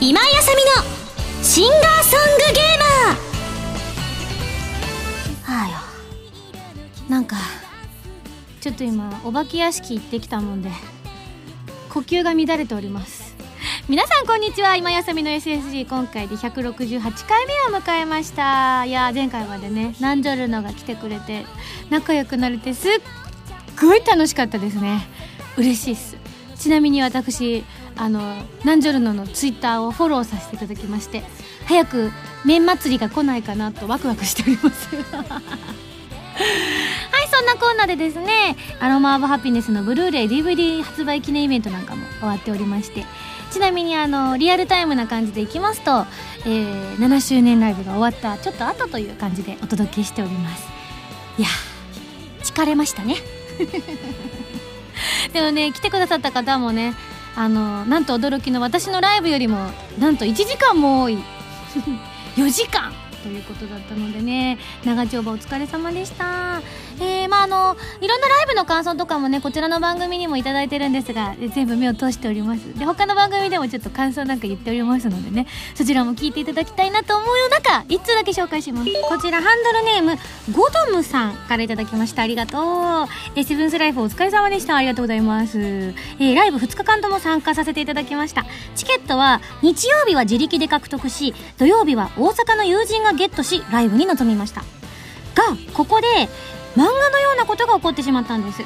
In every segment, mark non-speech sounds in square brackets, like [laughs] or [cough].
今井あさみのシンガーソングゲーマー。はあよ。なんかちょっと今お化け屋敷行ってきたもんで呼吸が乱れております。皆さんこんにちは。今やさみの SSG 今回で168回目を迎えました。いや前回までねナンジョルノが来てくれて仲良くなれてすっごい楽しかったですね。嬉しいっす。ちなみに私あのナンジョルノのツイッターをフォローさせていただきまして早く麺祭りが来ないかなとワクワクしております。[laughs] はいそんなコーナーでですねアロマ・オブ・ハピネスのブルーレイ DVD 発売記念イベントなんかも終わっておりましてちなみにあのリアルタイムな感じでいきますと、えー、7周年ライブが終わったちょっと後という感じでお届けしております。いや疲れましたね。[laughs] でもね来てくださった方もねあのなんと驚きの私のライブよりもなんと1時間も多い。[laughs] 4時間ということだったのでね長丁場お疲れ様でした。えー、まああのいろんなライブの感想とかもねこちらの番組にも頂いてるんですが全部目を通しております。で他の番組でもちょっと感想なんか言っておりますのでねそちらも聞いていただきたいなと思う中1通だけ紹介します。こちらハンドルネームゴドムさんから頂きました。ありがとう。えセブンスライフお疲れ様でした。ありがとうございます。えー、ライブ2日間とも参加させていただきました。チケットは日曜日は自力で獲得し土曜日は大阪の友人がゲットしライブに臨みました。がここで漫画のようなことが起こってしまったんです。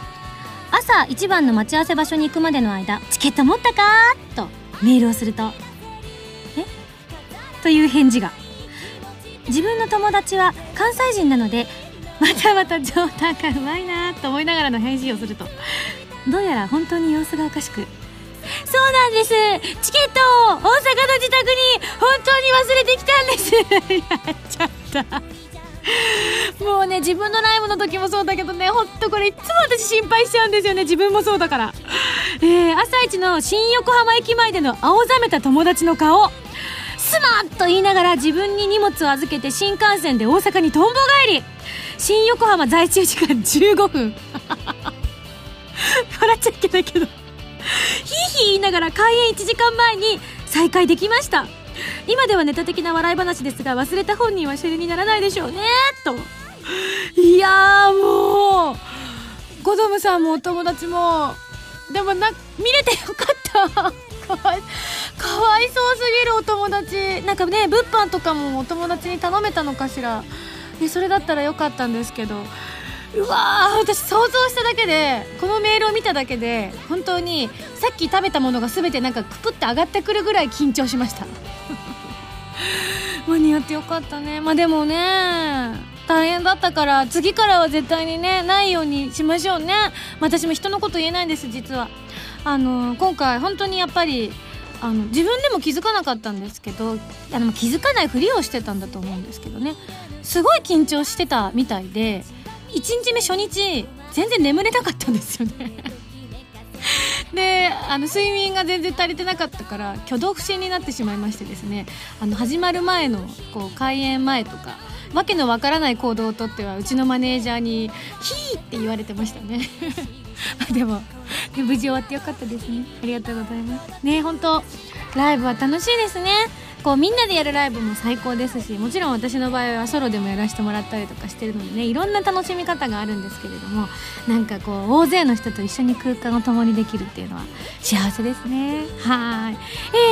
朝一番の待ち合わせ場所に行くまでの間チケット持ったかとメールをするとえ？という返事が。自分の友達は関西人なのでまたまた冗談がうまいなと思いながらの返事をすると。どうやら本当に様子がおかしく。そうなんです。チケットを大阪の自宅に本当に忘れてきたんです。[laughs] やっちゃった。もうね自分のライブの時もそうだけどねほんとこれいつも私心配しちゃうんですよね。自分もそうだから。えー、朝一の新横浜駅前での青ざめた友達の顔。すまんと言いながら自分に荷物を預けて新幹線で大阪にとんぼ帰り。新横浜在中時間15分。[laughs] 笑っちゃいけないけど。ヒーヒー言いながら開演1時間前に再開できました。今ではネタ的な笑い話ですが忘れた本人はシェルにならないでしょうねと。いやもうゴドムさんもお友達もでもな見れてよかった。[laughs] かわいそうすぎるお友達。なんかね物販とかもお友達に頼めたのかしら。それだったらよかったんですけど。うわ私想像しただけでこのメールを見ただけで本当にさっき食べたものが全てなんかクプって上がってくるぐらい緊張しました。[laughs] 間に合ってよかったね。まあでもね大変だったから次からは絶対にねないようにしましょうね、まあ、私も人のこと言えないんです実は。あの今回本当にやっぱりあの自分でも気づかなかったんですけどあの気づかないふりをしてたんだと思うんですけどね。すごい緊張してたみたいで1日目初日全然眠れなかったんですよね。[laughs] であの睡眠が全然足りてなかったから挙動不審になってしまいましてですね。あの始まる前のこう開演前とかわけのわからない行動をとってはうちのマネージャーに「ヒー!」って言われてましたね。[laughs] でも無事終わってよかったですね。ありがとうございます。ね本当ライブは楽しいですね。こうみんなでやるライブも最高ですしもちろん私の場合はソロでもやらせてもらったりとかしてるのでねいろんな楽しみ方があるんですけれどもなんかこう大勢の人と一緒に空間を共にできるっていうのは幸せですね。はい。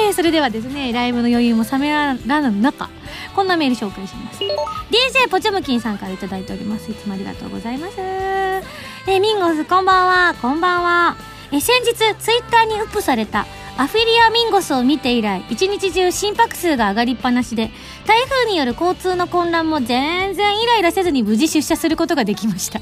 えー、それではですねライブの余裕も冷めらぬ中こんなメール紹介します。DJ ポチョムキンさんから頂いております。いつもありがとうございます。えー、ミンゴスこんばんは。こんばんは。え先日ツイッターにウップされたアフィリアミンゴスを見て以来一日中心拍数が上がりっぱなしで台風による交通の混乱も全然イライラせずに無事出社することができました。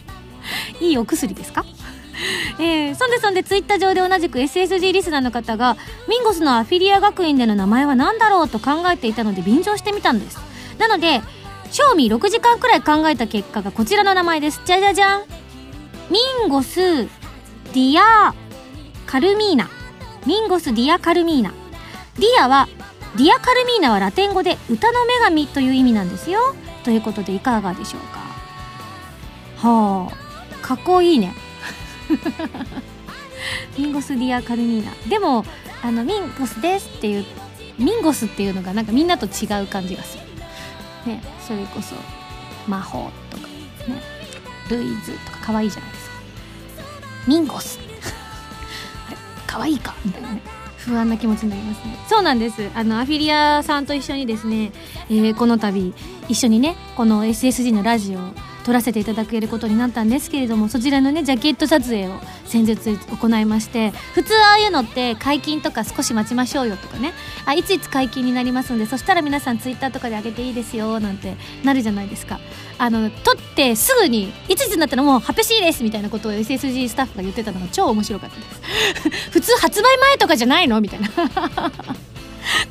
[laughs] いいお薬ですか？[laughs] えー、そんでそんでツイッター上で同じく SSG リスナーの方がミンゴスのアフィリア学院での名前は何だろうと考えていたので便乗してみたんです。なので正味6時間くらい考えた結果がこちらの名前です。じゃじゃじゃん。ミンゴスディアカルミーナ。ミンゴス・ディア・カルミーナ。ディアはディア・カルミーナはラテン語で歌の女神という意味なんですよ。ということでいかがでしょうか？はあかっこいいね。[laughs] ミンゴスディア・カルミーナ。でもあのミンゴスですっていうミンゴスっていうのがなんかみんなと違う感じがする。ねそれこそ魔法とかねルイズとか可愛いじゃないですか。ミンゴス。可愛いかみたいなね。不安な気持ちになりますね。そうなんです。あのアフィリアさんと一緒にですね、えー、この度一緒にねこの SSG のラジオ撮らせていただけることになったんですけれどもそちらのねジャケット撮影を先日行いまして普通ああいうのって解禁とか少し待ちましょうよとかね。あいついつ解禁になりますのでそしたら皆さんツイッターとかで上げていいですよなんてなるじゃないですか。あの撮ってすぐにいついつになったらもう発表しいですみたいなことを SSG スタッフが言ってたのが超面白かったです。[laughs] 普通発売前とかじゃないのみたいな。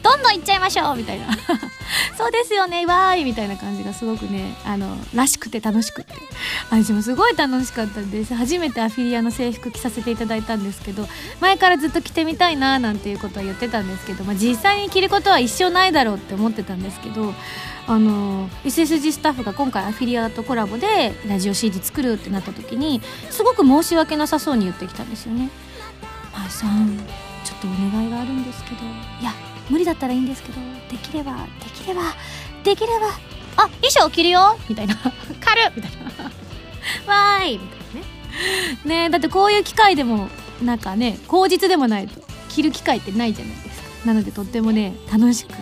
どんどん行っちゃいましょうみたいな。[laughs] そうですよねわーいみたいな感じがすごくねあのらしくて楽しくて。私もすごい楽しかったんです。初めてアフィリアの制服着させていただいたんですけど前からずっと着てみたいななんていうことは言ってたんですけど、まあ、実際に着ることは一生ないだろうって思ってたんですけどあの SSG スタッフが今回アフィリアとコラボでラジオ CD 作るってなった時にすごく申し訳なさそうに言ってきたんですよね。前さんちょっとお願いがあるんですけど。いや無理だったらいいんですけどできればできればできればあ衣装着るよ。みたいな。軽っ。みたいな。わーい。みたいなね。ねだってこういう機会でもなんかね口実でもないと着る機会ってないじゃないですか。なのでとってもね楽しく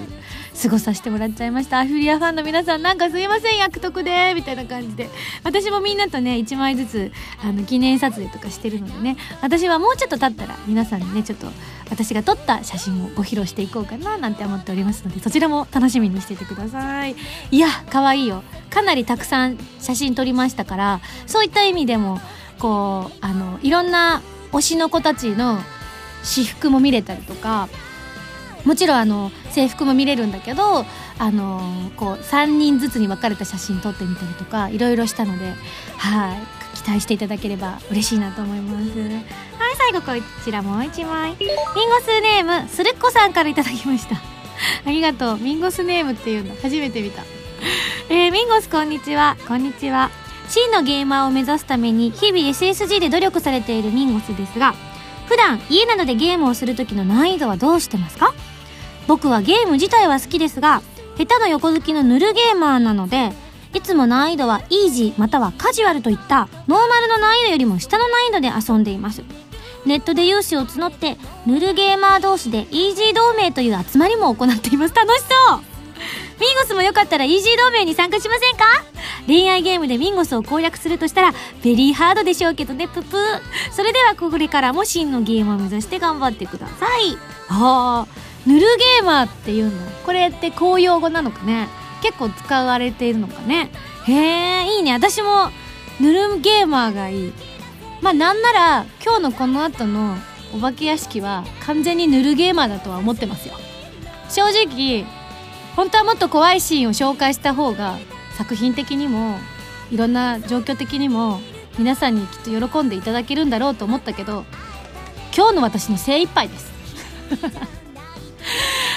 過ごさせてもらっちゃいました。アフリアファンの皆さんなんかすいません役得でみたいな感じで。私もみんなとね1枚ずつあの記念撮影とかしてるのでね。私はもうちょっと経ったら皆さんにねちょっと私が撮った写真をご披露していこうかななんて思っておりますのでそちらも楽しみにしててください。いや可愛いよ。かなりたくさん写真撮りましたからそういった意味でもこうあのいろんな推しの子たちの私服も見れたりとかもちろんあの制服も見れるんだけどあのこう3人ずつに分かれた写真撮ってみたりとかいろいろしたのではい期待していただければ嬉しいなと思います。はい最後こちらもう1枚。ミンゴスネームするっこさんからいただきました。[laughs] ありがとう。ミンゴスネームっていうの初めて見た。えー、ミンゴスこんにちは。こんにちは。真のゲーマーを目指すために日々 SSG で努力されているミンゴスですが普段家などでゲームをする時の難易度はどうしてますか？僕はゲーム自体は好きですが下手な横好きのヌルゲーマーなのでいつも難易度はイージーまたはカジュアルといったノーマルの難易度よりも下の難易度で遊んでいます。ネットで有志を募ってヌルゲーマー同士でイージー同盟という集まりも行っています。楽しそう！ミンゴスもよかったらイージー同盟に参加しませんか？恋愛ゲームでミンゴスを攻略するとしたらベリーハードでしょうけどねププそれではこれからも真のゲームを目指して頑張ってください。ああヌルゲーマーっていうの？これって公用語なのかね？結構使われているのかね？へえいいね。私もヌルゲーマーがいい。まあなんなら今日のこの後のお化け屋敷は完全にヌルゲーマーだとは思ってますよ。正直本当はもっと怖いシーンを紹介した方が作品的にもいろんな状況的にも皆さんにきっと喜んでいただけるんだろうと思ったけど今日の私の精一杯です。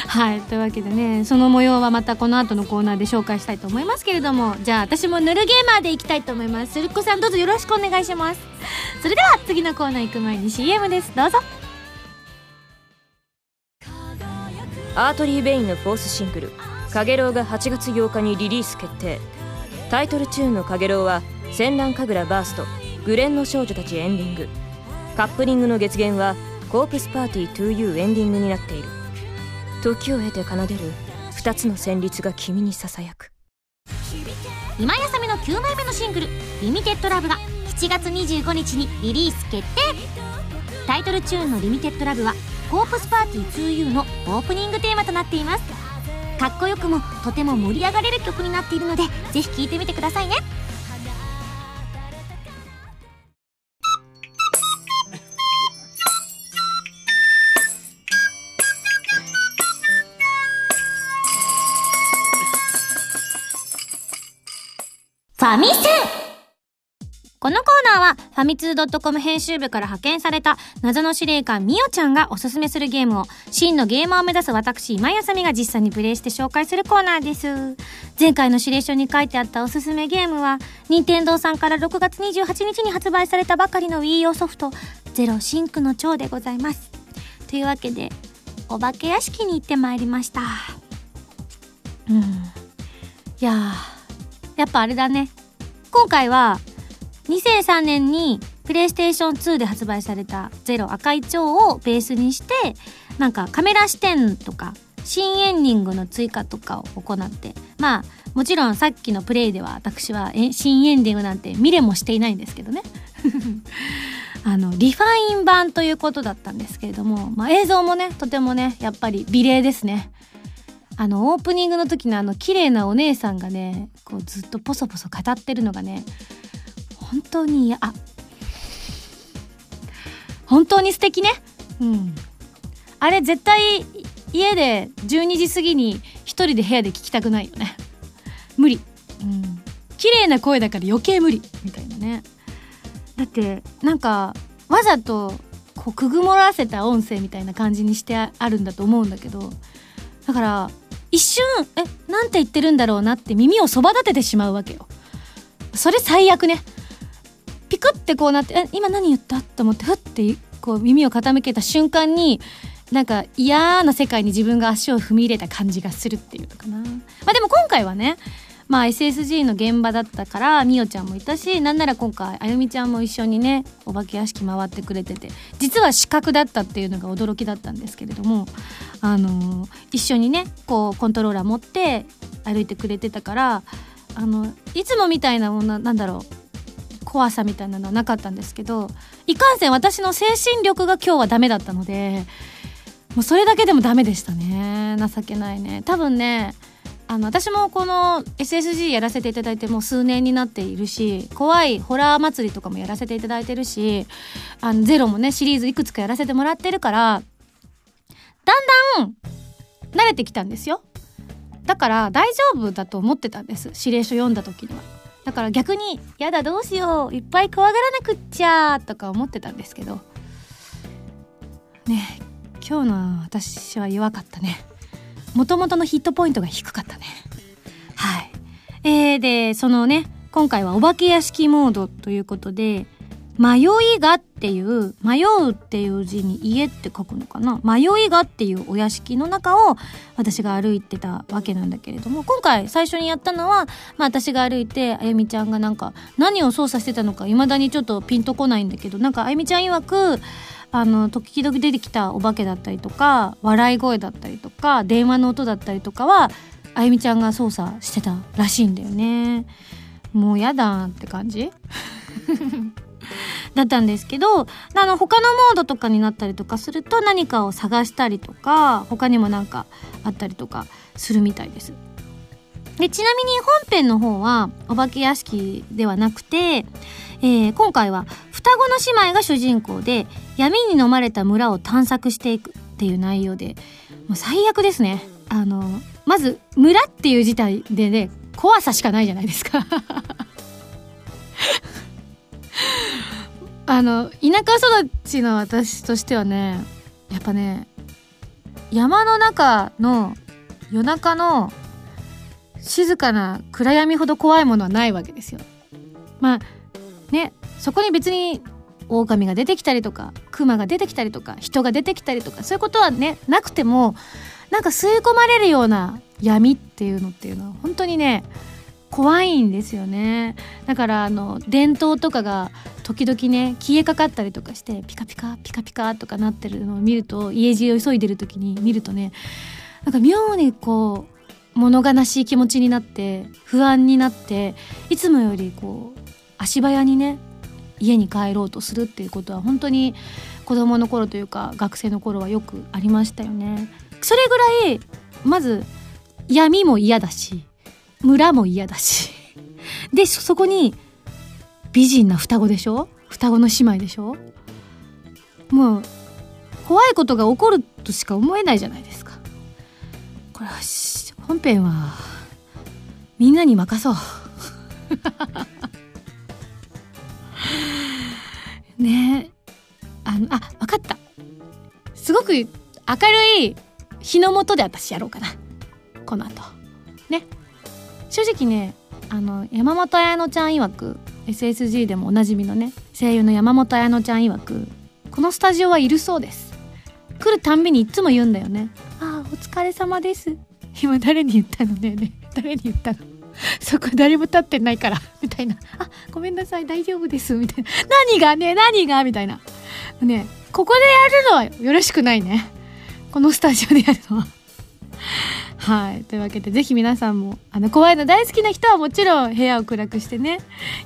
はいというわけでねその模様はまたこの後のコーナーで紹介したいと思いますけれどもじゃあ私もヌルゲーマーでいきたいと思います。するっこさんどうぞよろしくお願いします。それでは次のコーナー行く前に CM です。どうぞ。アートリー・ベインのフォースシングル「かげろう」が8月8日にリリース決定。タイトルチューンの「かげろう」は「戦乱神楽バースト」「グレンの少女たち」エンディング。カップリングの月限は「コープスパーティー 2U」エンディングになっている。時を経て奏でる2つの旋律が君にささやく。今やさみの9枚目のシングル「リミテッドラブが7月25日にリリース決定。タイトルチューンの「リミテッドラブはコープスパーティー 2U のオープニングテーマとなっています。かっこよくもとても盛り上がれる曲になっているのでぜひ聴いてみてくださいね。ァミセこのコーナーは、ファミツー .com 編集部から派遣された謎の司令官みおちゃんがおすすめするゲームを、真のゲーマーを目指す私、今井あさみが実際にプレイして紹介するコーナーです。前回の指令書に書いてあったおすすめゲームは、任天堂さんから6月28日に発売されたばかりの Wii 用ソフト、ゼロシンクの蝶でございます。というわけで、お化け屋敷に行ってまいりました。うん。いややっぱあれだね。今回は、2003年にプレイステーション2で発売されたゼロ赤い蝶をベースにして、なんかカメラ視点とか新エンディングの追加とかを行って、まあもちろんさっきのプレイでは私は新エンディングなんて見れもしていないんですけどね。[laughs] あの、リファイン版ということだったんですけれども、まあ映像もね、とてもね、やっぱり美麗ですね。あの、オープニングの時のあの、綺麗なお姉さんがね、こうずっとポソポソ語ってるのがね、本当にあ本当に素敵ね。うん。あれ絶対家で12時過ぎに一人で部屋で聞きたくないよね。[laughs] 無理。うん。綺麗な声だから余計無理。みたいなね。だってなんかわざとこうくぐもらせた音声みたいな感じにしてあるんだと思うんだけど。だから一瞬えなんて言ってるんだろうなって耳をそば立ててしまうわけよそれ最悪ねピクってこうなって「え今何言った?」と思ってふってこう耳を傾けた瞬間になんか嫌な世界に自分が足を踏み入れた感じがするっていうのかな。まあでも今回はねまあ SSG の現場だったからみおちゃんもいたしなんなら今回あゆみちゃんも一緒にねお化け屋敷回ってくれてて実は視覚だったっていうのが驚きだったんですけれどもあのー、一緒にねこうコントローラー持って歩いてくれてたからあのいつもみたいなものなんだろう怖さみたいなのはなかったんですけどいかんせん私の精神力が今日はダメだったのでもうそれだけでもダメでしたね。情けないね。多分ねあの私もこの SSG やらせていただいてもう数年になっているし怖いホラー祭りとかもやらせていただいてるしあのゼロもねシリーズいくつかやらせてもらってるからだんだん慣れてきたんですよ。だから大丈夫だと思ってたんです指令書読んだ時には。だから逆に「やだどうしよういっぱい怖がらなくっちゃ」とか思ってたんですけど。ね今日の私は弱かったね。もともとのヒットポイントが低かったね。はい。えー、でそのね今回はお化け屋敷モードということで迷いがっていう、迷うっていう字に家って書くのかな迷いがっていうお屋敷の中を私が歩いてたわけなんだけれども、今回最初にやったのは、まあ私が歩いて、あゆみちゃんがなんか何を操作してたのか未だにちょっとピンとこないんだけど、なんかあゆみちゃん曰く、あの、時々出てきたお化けだったりとか、笑い声だったりとか、電話の音だったりとかは、あゆみちゃんが操作してたらしいんだよね。もうやだって感じ [laughs] だったんですけど、あの、他のモードとかになったりとかすると何かを探したりとか、他にもなんかあったりとかするみたいです。で、ちなみに本編の方はお化け屋敷ではなくて、えー、今回は双子の姉妹が主人公で闇に飲まれた村を探索していくっていう内容で、もう最悪ですね。あの、まず村っていう事態でね、怖さしかないじゃないですかあの田舎育ちの私としてはねやっぱね山の中の夜中の静かな暗闇ほど怖いものはないわけですよ。まあねそこに別に狼が出てきたりとか熊が出てきたりとか人が出てきたりとかそういうことはねなくてもなんか吸い込まれるような闇っていうのっていうのは本当にね怖いんですよねだからあの伝統とかが時々ね消えかかったりとかしてピカピカピカピカとかなってるのを見ると家路を急いでる時に見るとねなんか妙にこう物悲しい気持ちになって不安になっていつもよりこう足早にね家に帰ろうとするっていうことは本当に子供の頃というか学生の頃はよくありましたよね。それぐらいまず闇も嫌だし村も嫌だし。でそこに美人な双子でしょ？双子の姉妹でしょ？もう怖いことが起こるとしか思えないじゃないですか。これは本編はみんなに任そう。[laughs] ね。あのあ分かった。すごく明るい日の下で私やろうかな。この後。ね。正直ねあの山本彩乃ちゃん曰く SSG でもおなじみのね声優の山本彩乃ちゃん曰くこのスタジオはいるそうです。来るたんびにいつも言うんだよね。ああお疲れ様です。今誰に言ったのね。ね誰に言ったの？そこ誰も立ってないから。みたいな。あごめんなさい。大丈夫です。みたいな。何がね？何が？みたいな。ねここでやるのはよろしくないね。このスタジオでやるのは。はい。というわけでぜひ皆さんもあの怖いの大好きな人はもちろん部屋を暗くしてね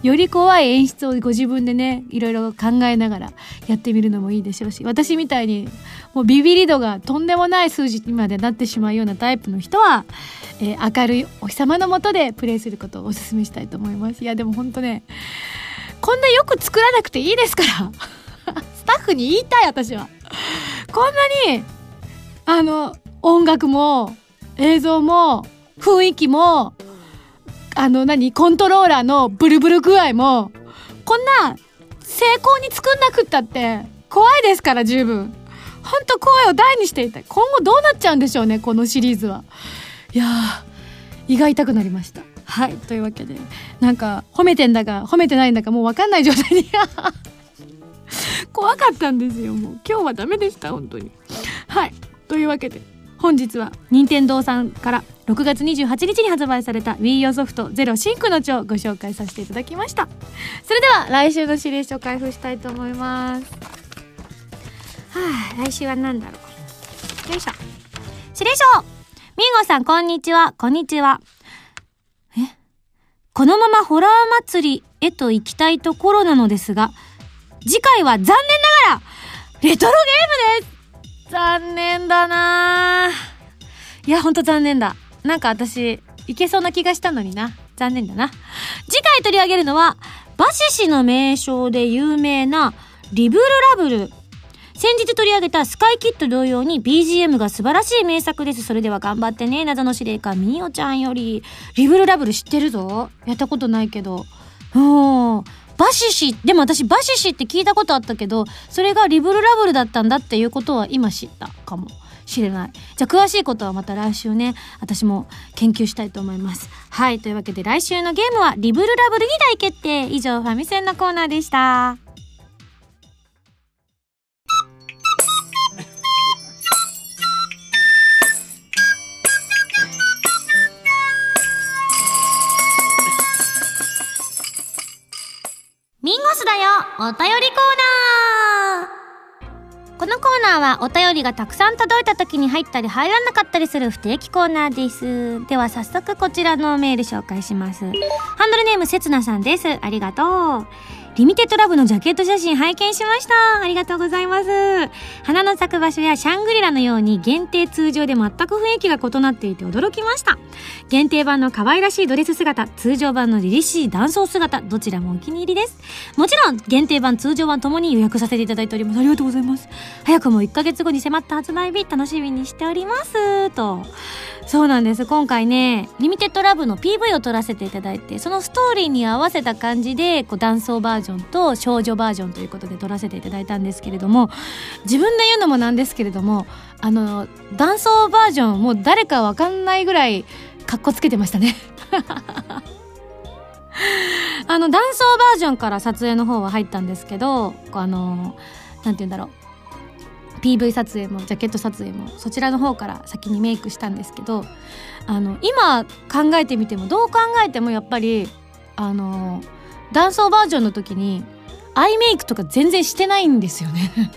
より怖い演出をご自分でねいろいろ考えながらやってみるのもいいでしょうし私みたいにもうビビり度がとんでもない数字にまでなってしまうようなタイプの人は、えー明るいお日様の下でプレイすることをお勧めしたいと思います。いやでもほんとねこんなよく作らなくていいですから。[laughs] スタッフに言いたい私は。こんなにあの音楽も映像も雰囲気もあの何コントローラーのブルブル具合もこんな成功に作んなくったって怖いですから十分。ほんと声を大にしていたい今後どうなっちゃうんでしょうねこのシリーズは。いやー胃が痛くなりました。はいというわけでなんか褒めてんだか褒めてないんだかもう分かんない状態に。[laughs] 怖かったんですよもう。今日はダメでした本当に。はい。というわけで本日は任天堂さんから6月28日に発売された Wii U ソフトゼロシンクの帳をご紹介させていただきました。それでは来週の指令書を開封したいと思います。はあ来週は何だろう。よいしょ。指令書。ミンゴさんこんにちは。こんにちは。え？このままホラー祭りへと行きたいところなのですが次回は残念ながらレトロゲームです。残念だないやほんと残念だなんか私いけそうな気がしたのにな残念だな次回取り上げるのはバシシの名称で有名なリブルラブル先日取り上げたスカイキッド同様に BGM が素晴らしい名作です。それでは頑張ってね。謎の司令官みおちゃんより。リブルラブル知ってるぞ。やったことないけど。うん。バシシ、でも私バシシって聞いたことあったけど、それがリブルラブルだったんだっていうことは今知ったかもしれない。じゃあ詳しいことはまた来週ね、私も研究したいと思います。はい。というわけで来週のゲームはリブルラブルに大決定。以上、ファミセンのコーナーでした。はお便りがたくさん届いた時に入ったり入らなかったりする不定期コーナーです。では早速こちらのメール紹介します。ハンドルネームせつなさんです。ありがとう。リミテッドラブのジャケット写真拝見しました。ありがとうございます。花の咲く場所やシャングリラのように限定通常で全く雰囲気が異なっていて驚きました。限定版の可愛らしいドレス姿、通常版の凛々しい男装姿、どちらもお気に入りです。もちろん、限定版、通常版ともに予約させていただいております。ありがとうございます。早くも1ヶ月後に迫った発売日、楽しみにしております。と。そうなんです。今回ね、リミテッドラブの PV を撮らせていただいて、そのストーリーに合わせた感じで、こう、男装バージョンと少女バージョンということで撮らせていただいたんですけれども、自分で言うのもなんですけれども、あの、男装バージョン、もう誰かわかんないぐらい、かっこつけてましたね。[laughs] あの、男装バージョンから撮影の方は入ったんですけど、あの、なんて言うんだろう。PV 撮影もジャケット撮影もそちらの方から先にメイクしたんですけどあの今考えてみてもどう考えてもやっぱりあの男装バージョンの時にアイメイクとか全然してないんですよね。[laughs]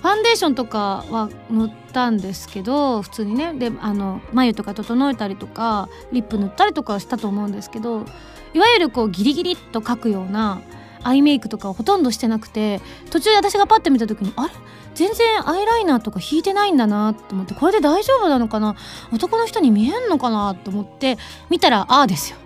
ファンデーションとかは塗ったんですけど普通にね。であの眉とか整えたりとかリップ塗ったりとかはしたと思うんですけどいわゆるこうギリギリっと描くようなアイメイクとかをほとんどしてなくて途中で私がパッて見た時にあれ？全然アイライナーとか引いてないんだなと思ってこれで大丈夫なのかな？男の人に見えんのかな？と思って見たらああですよ。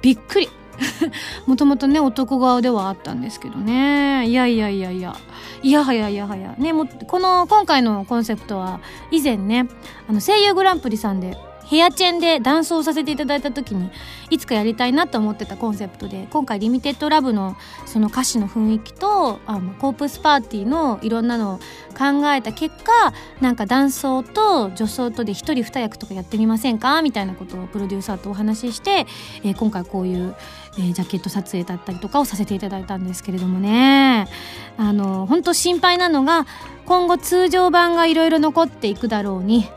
びっくり。[laughs] もともとね男側ではあったんですけどね。いやいやいやいや。いやはやいやはや。ねもこの今回のコンセプトは以前ねあの声優グランプリさんでヘアチェンでダンスをさせていただいた時にいつかやりたいなと思ってたコンセプトで今回リミテッドラブのその歌詞の雰囲気とあのコープスパーティーのいろんなのを考えた結果なんか男装と女装とで一人二役とかやってみませんかみたいなことをプロデューサーとお話しして、えー、今回こういう、えー、ジャケット撮影だったりとかをさせていただいたんですけれどもね。あの本当心配なのが今後通常版がいろいろ残っていくだろうに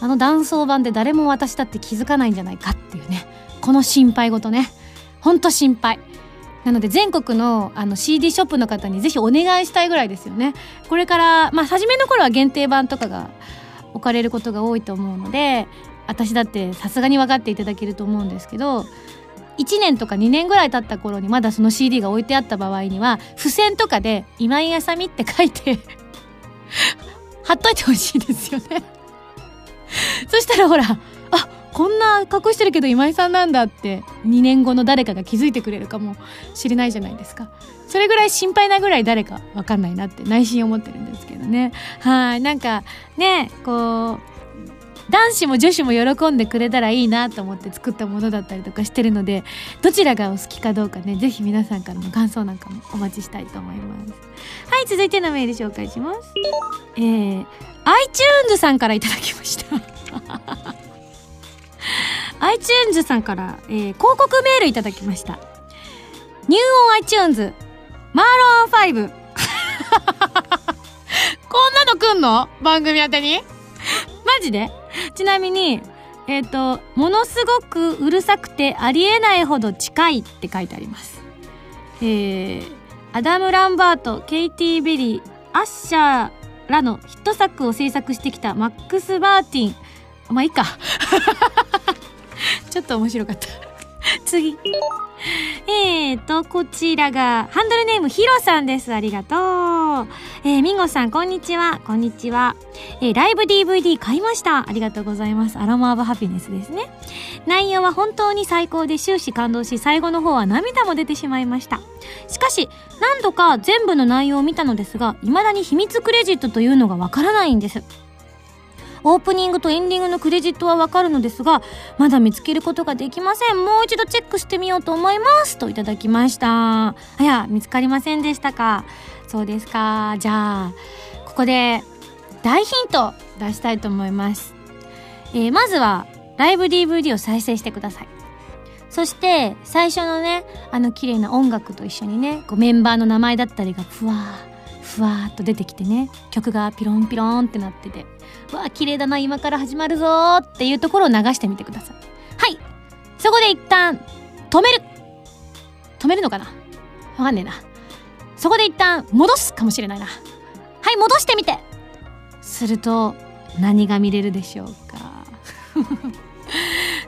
あの男装版で誰も私だって気づかないんじゃないかっていうね。この心配事ね。ほんと心配。なので全国のあの CD ショップの方にぜひお願いしたいぐらいですよね。これからまあ初めの頃は限定版とかが置かれることが多いと思うので私だってさすがに分かっていただけると思うんですけど1年とか2年ぐらい経った頃にまだその CD が置いてあった場合には付箋とかで「今井あさみ」って書いて貼っといてほしいですよね。[laughs] そしたらほらあこんな隠してるけど今井さんなんだって2年後の誰かが気づいてくれるかもしれないじゃないですか。それぐらい心配なぐらい誰か分かんないなって内心思ってるんですけどね。はいなんかねこう男子も女子も喜んでくれたらいいなと思って作ったものだったりとかしてるのでどちらがお好きかどうかね是非皆さんからの感想なんかもお待ちしたいと思います。はい続いてのメール紹介します。えー、iTunes さんからいただきました。[laughs] iTunes さんから、えー、広告メールいただきました。ニューオン iTunes、マーロン5。[laughs] こんなの来んの？番組宛てに？マジで？[laughs] ちなみに、えっ、ー、と、ものすごくうるさくてありえないほど近いって書いてあります。えー、アダム・ランバート、ケイティ・ペリー、アッシャーらのヒット作を制作してきたマックス・マーティン。まあいいか。[laughs] ちょっと面白かった [laughs] 次。えーと、こちらが、ハンドルネームヒロさんです。ありがとう。えー、ミンゴスさん、こんにちは。こんにちは。えー、ライブ DVD 買いました。ありがとうございます。 Aroma of Happiness ですね。内容は本当に最高で終始感動し、最後の方は涙も出てしまいました。しかし、何度か全部の内容を見たのですが、未だに秘密クレジットというのがわからないんです。オープニングとエンディングのクレジットはわかるのですが、まだ見つけることができません。もう一度チェックしてみようと思います。といただきました。あや、見つかりませんでしたか？そうですか。じゃあ、ここで大ヒント出したいと思います。えー、まずは、ライブ DVD を再生してください。そして、最初のね、あの綺麗な音楽と一緒にね、こうメンバーの名前だったりがふわー、ふわーっと出てきてね、曲がピロンピロンってなってて、わあ綺麗だな今から始まるぞっていうところを流してみてください。はいそこで一旦止める。止めるのかな？わかんねえな。そこで一旦戻すかもしれないな。はい戻してみて。すると何が見れるでしょうか？[laughs]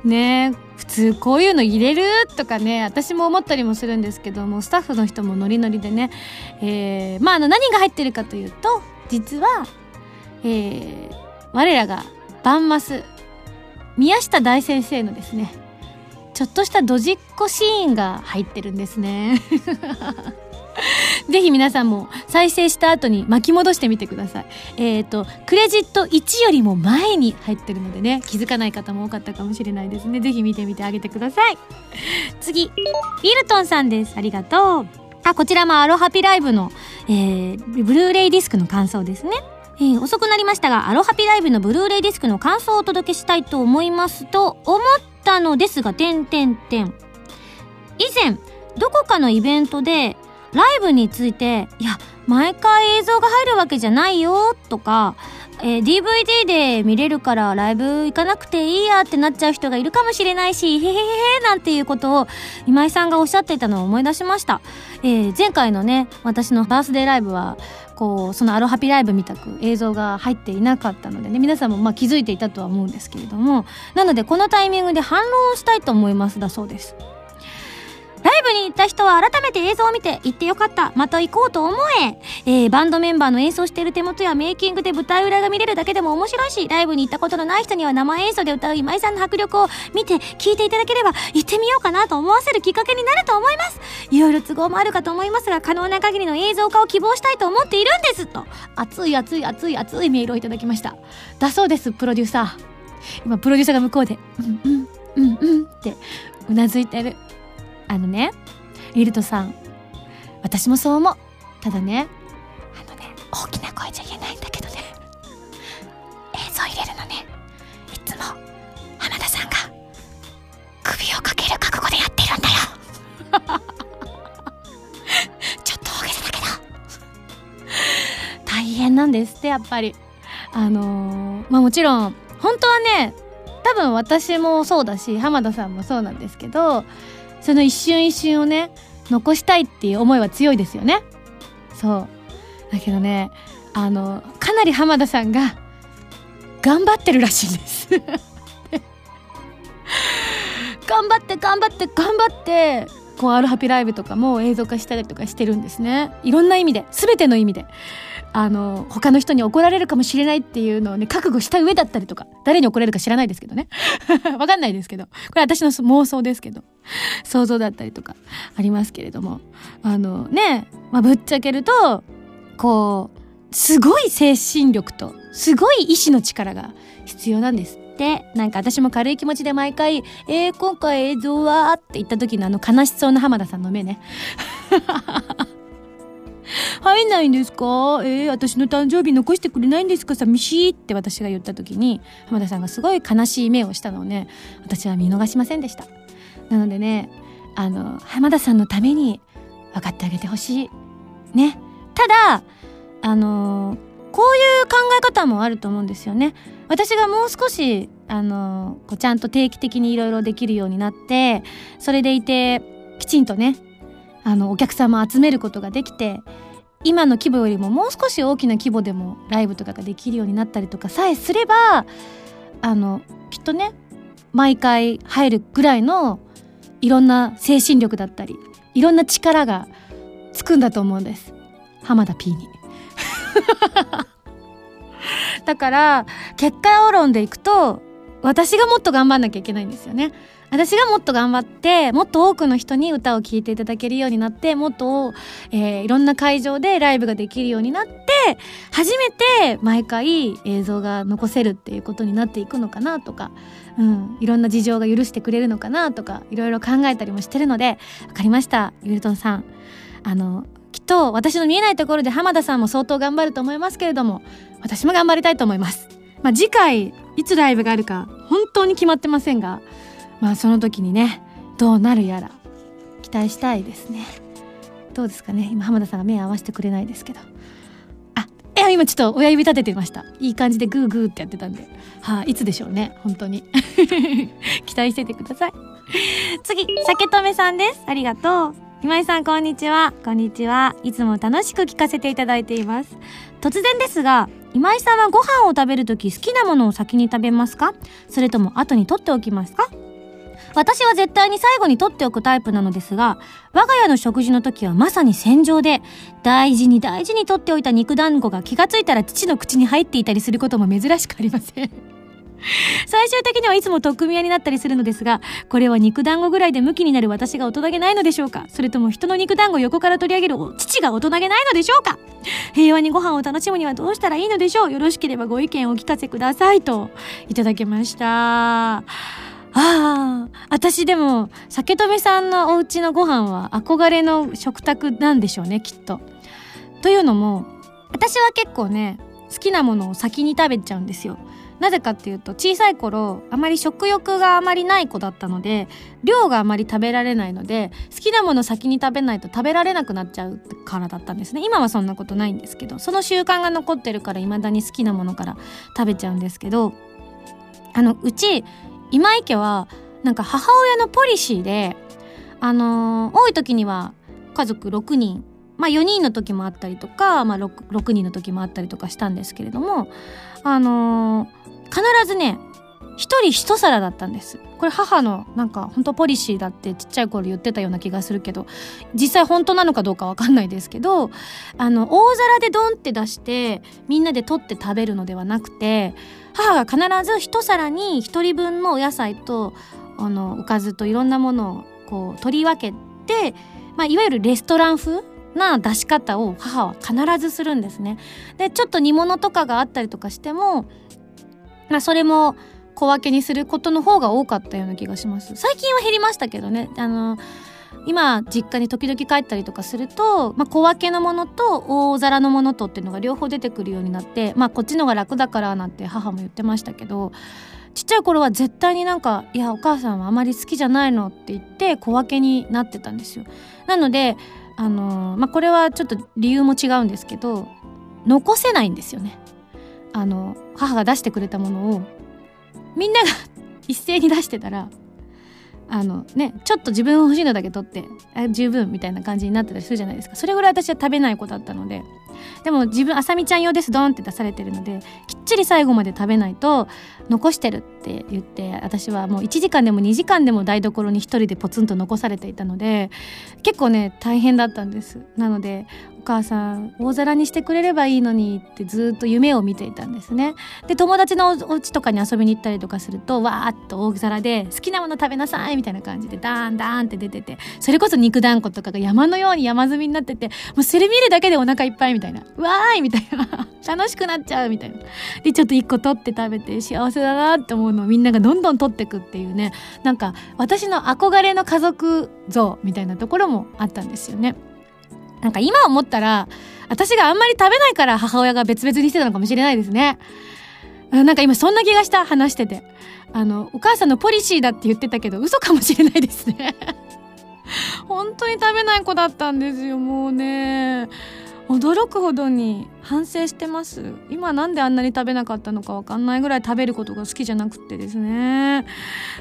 ねえ普通こういうの入れる？とかね私も思ったりもするんですけどもスタッフの人もノリノリでね、えー、まああの何が入ってるかというと実は、えー、我らがバンマス宮下大先生のですねちょっとしたドジっ子シーンが入ってるんですね。ぜひ皆さんも再生した後に巻き戻してみてください。えっ、ー、と、クレジット1よりも前に入ってるのでね、気づかない方も多かったかもしれないですね。ぜひ見てみてあげてください。次、ウィルトンさんです。ありがとう。あ、こちらもアロハピライブの、えー、ブルーレイディスクの感想ですね。えー、遅くなりましたが、アロハピライブのブルーレイディスクの感想をお届けしたいと思いますと、思ったのですが、点点点。以前、どこかのイベントで、ライブについて、いや、毎回映像が入るわけじゃないよ、とか、えー、DVD で見れるからライブ行かなくていいやってなっちゃう人がいるかもしれないし、へへへへなんていうことを今井さんがおっしゃっていたのを思い出しました。えー、前回のね、私のバースデーライブは、こう、そのアロハピライブみたく映像が入っていなかったのでね、皆さんもまあ気づいていたとは思うんですけれども、なのでこのタイミングで反論をしたいと思いますだそうです。ライブに行った人は改めて映像を見て行ってよかった。また行こうと思え。えー、バンドメンバーの演奏している手元やメイキングで舞台裏が見れるだけでも面白いし、ライブに行ったことのない人には生演奏で歌う今井さんの迫力を見て聞いていただければ行ってみようかなと思わせるきっかけになると思います。いろいろ都合もあるかと思いますが、可能な限りの映像化を希望したいと思っているんですと、熱い熱い熱い熱いメールをいただきました。だそうです、プロデューサー。今プロデューサーが向こうでうんうんうんうんってうなずいてるあのねリルトさん私もそう思う。ただねあのね大きな声じゃ言えないんだけどね。映像入れるのね。いつも浜田さんが首をかける覚悟でやってるんだよ。[laughs] ちょっと大げさだけど。大変なんですってやっぱり。あのーまあもちろん本当はね多分私もそうだし浜田さんもそうなんですけどその一瞬一瞬をね残したいっていう思いは強いですよね。そう。だけどねあのかなり浜田さんが頑張ってるらしいです。[laughs] 頑張って頑張って頑張ってこうアルハピライブとかも映像化したりとかしてるんですね。いろんな意味で全ての意味で。あの他の人に怒られるかもしれないっていうのをね覚悟した上だったりとか誰に怒られるか知らないですけどね。[laughs] わかんないですけど。これ私の妄想ですけど。想像だったりとかありますけれども。あのね、まあ、ぶっちゃけるとこうすごい精神力とすごい意志の力が必要なんです。ってなんか私も軽い気持ちで毎回「えー、今回映像は?」って言った時のあの悲しそうな浜田さんの目ね。[laughs] [laughs] 入んないんですか？えー、私の誕生日残してくれないんですか？寂しいって私が言った時に浜田さんがすごい悲しい目をしたのをね私は見逃しませんでした。なのでねあの浜田さんのために分かってあげてほしい。ね。ただあのこういう考え方もあると思うんですよね。私がもう少しあのこうちゃんと定期的にいろいろできるようになってそれでいてきちんとねあのお客様集めることができて今の規模よりももう少し大きな規模でもライブとかができるようになったりとかさえすればあのきっとね毎回入るぐらいのいろんな精神力だったりいろんな力がつくんだと思うんです。浜田 P に。[laughs] だから結果論でいくと私がもっと頑張んなきゃいけないんですよね。私がもっと頑張ってもっと多くの人に歌を聴いていただけるようになってもっと、えーいろんな会場でライブができるようになって初めて毎回映像が残せるっていうことになっていくのかなとか、うん、いろんな事情が許してくれるのかなとかいろいろ考えたりもしてるので分かりましたゆるとんさんあのきっと私の見えないところで浜田さんも相当頑張ると思いますけれども私も頑張りたいと思います。まあ、次回いつライブがあるか本当に決まってませんがまあその時にねどうなるやら期待したいですね。どうですかね？今浜田さんが目合わせてくれないですけど。あいや今ちょっと親指立ててました。いい感じでグーグーってやってたんで。はい、いつでしょうね？本当に。[laughs] 期待しててください。次酒留さんです。ありがとう。今井さんこんにちは。こんにちは。いつも楽しく聞かせていただいています。突然ですが今井さんはご飯を食べるとき好きなものを先に食べますか？それとも後に取っておきますか？私は絶対に最後に取っておくタイプなのですが我が家の食事の時はまさに戦場で大事に大事に取っておいた肉団子が気がついたら父の口に入っていたりすることも珍しくありません。[laughs] 最終的にはいつも取っ組み合になったりするのですがこれは肉団子ぐらいでムキになる私が大人げないのでしょうか？それとも人の肉団子横から取り上げる父が大人げないのでしょうか？平和にご飯を楽しむにはどうしたらいいのでしょう？よろしければご意見をお聞かせくださいといただきました。ああ、私でも、酒留さんのお家のご飯は憧れの食卓なんでしょうね、きっと。というのも、私は結構ね、好きなものを先に食べちゃうんですよ。なぜかっていうと、小さい頃、あまり食欲があまりない子だったので、量があまり食べられないので、好きなもの先に食べないと食べられなくなっちゃうからだったんですね。今はそんなことないんですけど、その習慣が残ってるから未だに好きなものから食べちゃうんですけど、あの、うち、今井家はなんか母親のポリシーであのー多い時には家族6人まあ4人の時もあったりとか、まあ、6, 6人の時もあったりとかしたんですけれどもあのー必ずね一人一皿だったんですこれ母のなんか本当ポリシーだってちっちゃい頃言ってたような気がするけど実際本当なのかどうかわかんないですけどあの大皿でドンって出してみんなで取って食べるのではなくて母が必ず一皿に一人分のお野菜とあのおかずといろんなものをこう取り分けて、まあ、いわゆるレストラン風な出し方を母は必ずするんですね。でちょっと煮物とかがあったりとかしても、まあ、それも小分けにすることの方が多かったような気がします最近は減りましたけどねあの今実家に時々帰ったりとかすると、まあ、小分けのものと大皿のものとっていうのが両方出てくるようになってまあこっちのが楽だからなんて母も言ってましたけどちっちゃい頃は絶対になんか「いやお母さんはあまり好きじゃないの」って言って小分けになってたんですよ。なのであのまあこれはちょっと理由も違うんですけど残せないんですよね。あの母が出してくれたものをみんなが [laughs] 一斉に出してたらあのねちょっと自分欲しいのだけ取って十分みたいな感じになってたりするじゃないですか。それぐらい私は食べない子だったので。でも自分あさみちゃん用ですドンって出されてるのできっちり最後まで食べないと残してるって言って私はもう1時間でも2時間でも台所に一人でポツンと残されていたので結構ね大変だったんです。なのでお母さん大皿にしてくれればいいのにってずっと夢を見ていたんですね。で友達のお家とかに遊びに行ったりとかするとわーっと大皿で好きなもの食べなさいみたいな感じでダーンダーンって出ててそれこそ肉団子とかが山のように山積みになっててもうそれ見るだけでお腹いっぱいみたいな。わーいみたいな [laughs] 楽しくなっちゃうみたいなでちょっと一個取って食べて幸せだなって思うのをみんながどんどん取ってくっていうねなんか私の憧れの家族像みたいなところもあったんですよね。なんか今思ったら、私があんまり食べないから母親が別々にしてたのかもしれないですね。なんか今そんな気がした話してて。あの、お母さんのポリシーだって言ってたけど嘘かもしれないですね。[laughs] 本当に食べない子だったんですよ、もうね。驚くほどに反省してます。今なんであんなに食べなかったのかわかんないぐらい食べることが好きじゃなくてですね。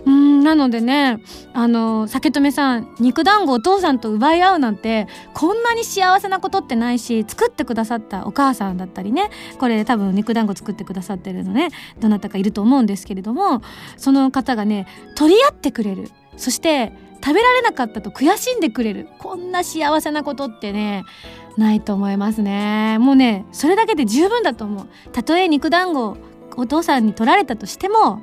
うんなのでねあの酒留さん肉団子お父さんと奪い合うなんてこんなに幸せなことってないし作ってくださったお母さんだったりねこれ多分肉団子作ってくださってるのねどなたかいると思うんですけれどもその方がね取り合ってくれる。そして食べられなかったと悔しんでくれる。こんな幸せなことってねないと思いますね。もうねそれだけで十分だと思う。たとえ肉団子お父さんに取られたとしても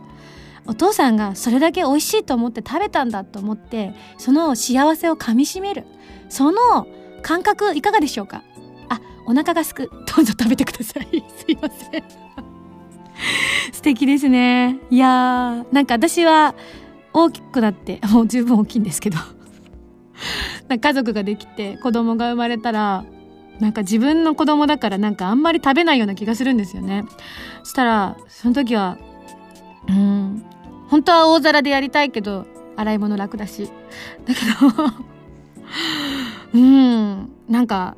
お父さんがそれだけ美味しいと思って食べたんだと思ってその幸せをかみしめる。その感覚いかがでしょうか？あお腹がすく。どうぞ食べてください。[laughs] すいません。[laughs] 素敵ですね。いやーなんか私は大きくなってもう十分大きいんですけど。[laughs] 家族ができて子供が生まれたらなんか自分の子供だからなんかあんまり食べないような気がするんですよね。そしたらその時はうん本当は大皿でやりたいけど洗い物楽だし。だけど [laughs] うんなんか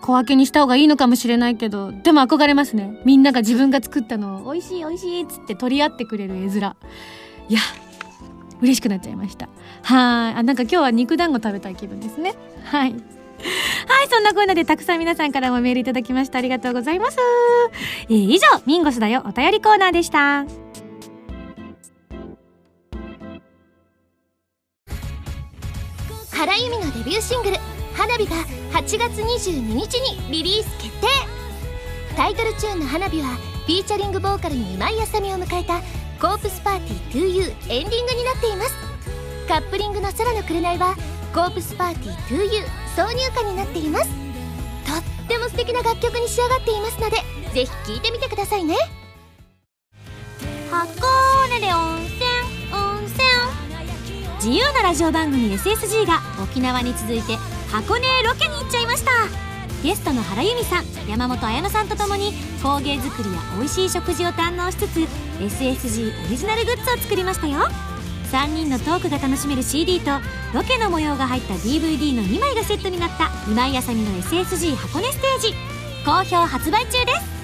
小分けにした方がいいのかもしれないけどでも憧れますね。みんなが自分が作ったのを美味しい美味しいっつって取り合ってくれる絵面。いや嬉しくなっちゃいました。はい。あなんか今日は肉団子食べたい気分ですね。はい。はい、そんなこんなでたくさん皆さんからもメールいただきました。ありがとうございます。えー、以上、ミンゴスだよお便りコーナーでした。原由美のデビューシングル「花火」が8月22日にリリース決定タイトルチューンの「花火」はフィーチャリングボーカルに今井あさみを迎えた「コープスパーティー 2U」エンディングになっていますカップリングの「空の紅」はコープスパーティー 2U 挿入歌になっています。とっても素敵な楽曲に仕上がっていますのでぜひ聴いてみてくださいね。箱根で温泉温泉。自由なラジオ番組 SSG が沖縄に続いて箱根ロケに行っちゃいました。ゲストの原由美さん山本彩乃さんとともに工芸作りや美味しい食事を堪能しつつ SSG オリジナルグッズを作りましたよ。3人のトークが楽しめる CD とロケの模様が入った DVD の2枚がセットになった今井あさみの SSG 箱根ステージ好評発売中です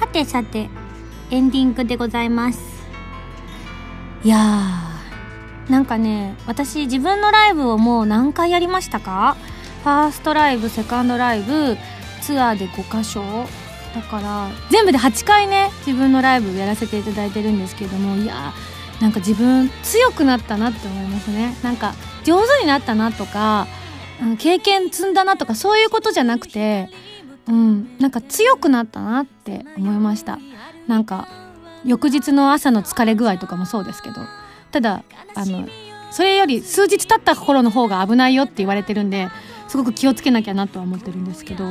はてさてエンディングでございます。いやーなんかね私自分のライブをもう何回やりましたか？ファーストライブセカンドライブツアーで5箇所。だから全部で8回ね自分のライブやらせていただいてるんですけどもいやーなんか自分強くなったなって思いますね。なんか上手になったなとか、経験積んだなとかそういうことじゃなくてうんなんか強くなったなって思いました。なんか翌日の朝の疲れ具合とかもそうですけどただあのそれより数日経った頃の方が危ないよって言われてるんですごく気をつけなきゃなとは思ってるんですけど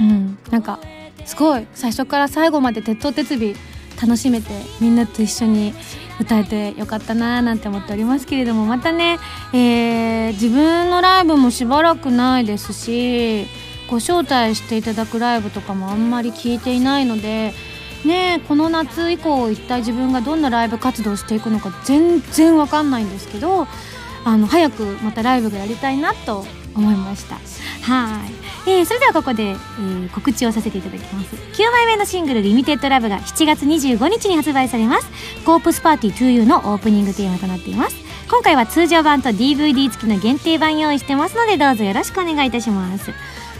うんなんかすごい最初から最後まで鉄頭鉄尾楽しめてみんなと一緒に歌えてよかったなーなんて思っておりますけれどもまたね、えー、自分のライブもしばらくないですしご招待していただくライブとかもあんまり聞いていないのでねこの夏以降一体自分がどんなライブ活動していくのか全然わかんないんですけどあの早くまたライブがやりたいなと思いました。はい、えー、それではここで、えー、告知をさせていただきます。9枚目のシングル「リミテッドラブが7月25日に発売されます。コープスパーティー 2U のオープニングテーマとなっています。今回は通常版と DVD 付きの限定版用意してますのでどうぞよろしくお願いいたします。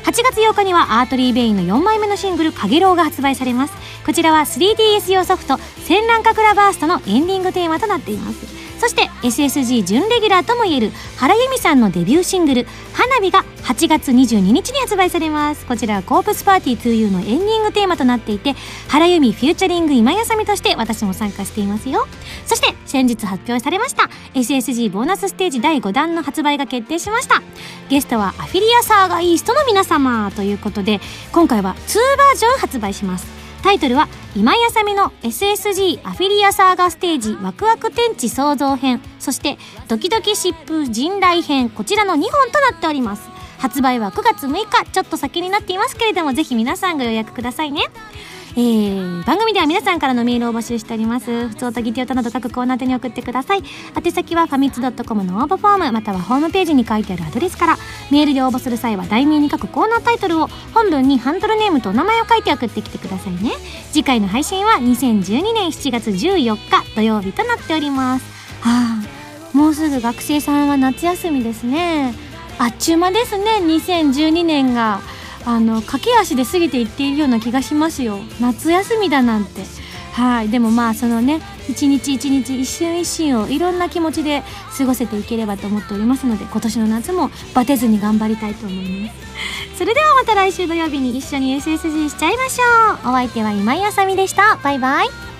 8月8日にはアートリー・ベインの4枚目のシングル「かげろう」が発売されます。こちらは 3DS 用ソフト「戦乱カクラバースト」のエンディングテーマとなっています。そして SSG 準レギュラーともいえる原由美さんのデビューシングル「花火」が8月22日に発売されます。こちらはコープスパーティー 2U のエンディングテーマとなっていて原由美フューチャリング今やさみとして私も参加していますよ。そして先日発表されました SSG ボーナスステージ第5弾の発売が決定しました。ゲストはアフィリアサーガイーストの皆様ということで今回は2バージョン発売します。タイトルは今井あさみの SSG アフィリアサーガステージワクワク天地創造編。そしてドキドキ疾風人来編。こちらの2本となっております。発売は9月6日。ちょっと先になっていますけれどもぜひ皆さんご予約くださいね。えー、番組では皆さんからのメールを募集しております。普通とギテオタなど各コーナー宛に送ってください。宛先はファミツドットコムの応募フォームまたはホームページに書いてあるアドレスからメールで応募する際は題名に書くコーナータイトルを本文にハンドルネームとお名前を書いて送ってきてくださいね。次回の配信は2012年7月14日土曜日となっております。はあもうすぐ学生さんは夏休みですね。あっちゅう間ですね2012年が。あの駆け足で過ぎていっているような気がしますよ。夏休みだなんて。はい。でもまあそのね一日一日一瞬一瞬をいろんな気持ちで過ごせていければと思っておりますので今年の夏もバテずに頑張りたいと思います。それではまた来週土曜日に一緒に SSG しちゃいましょう。お相手は今井あさみでした。バイバイ。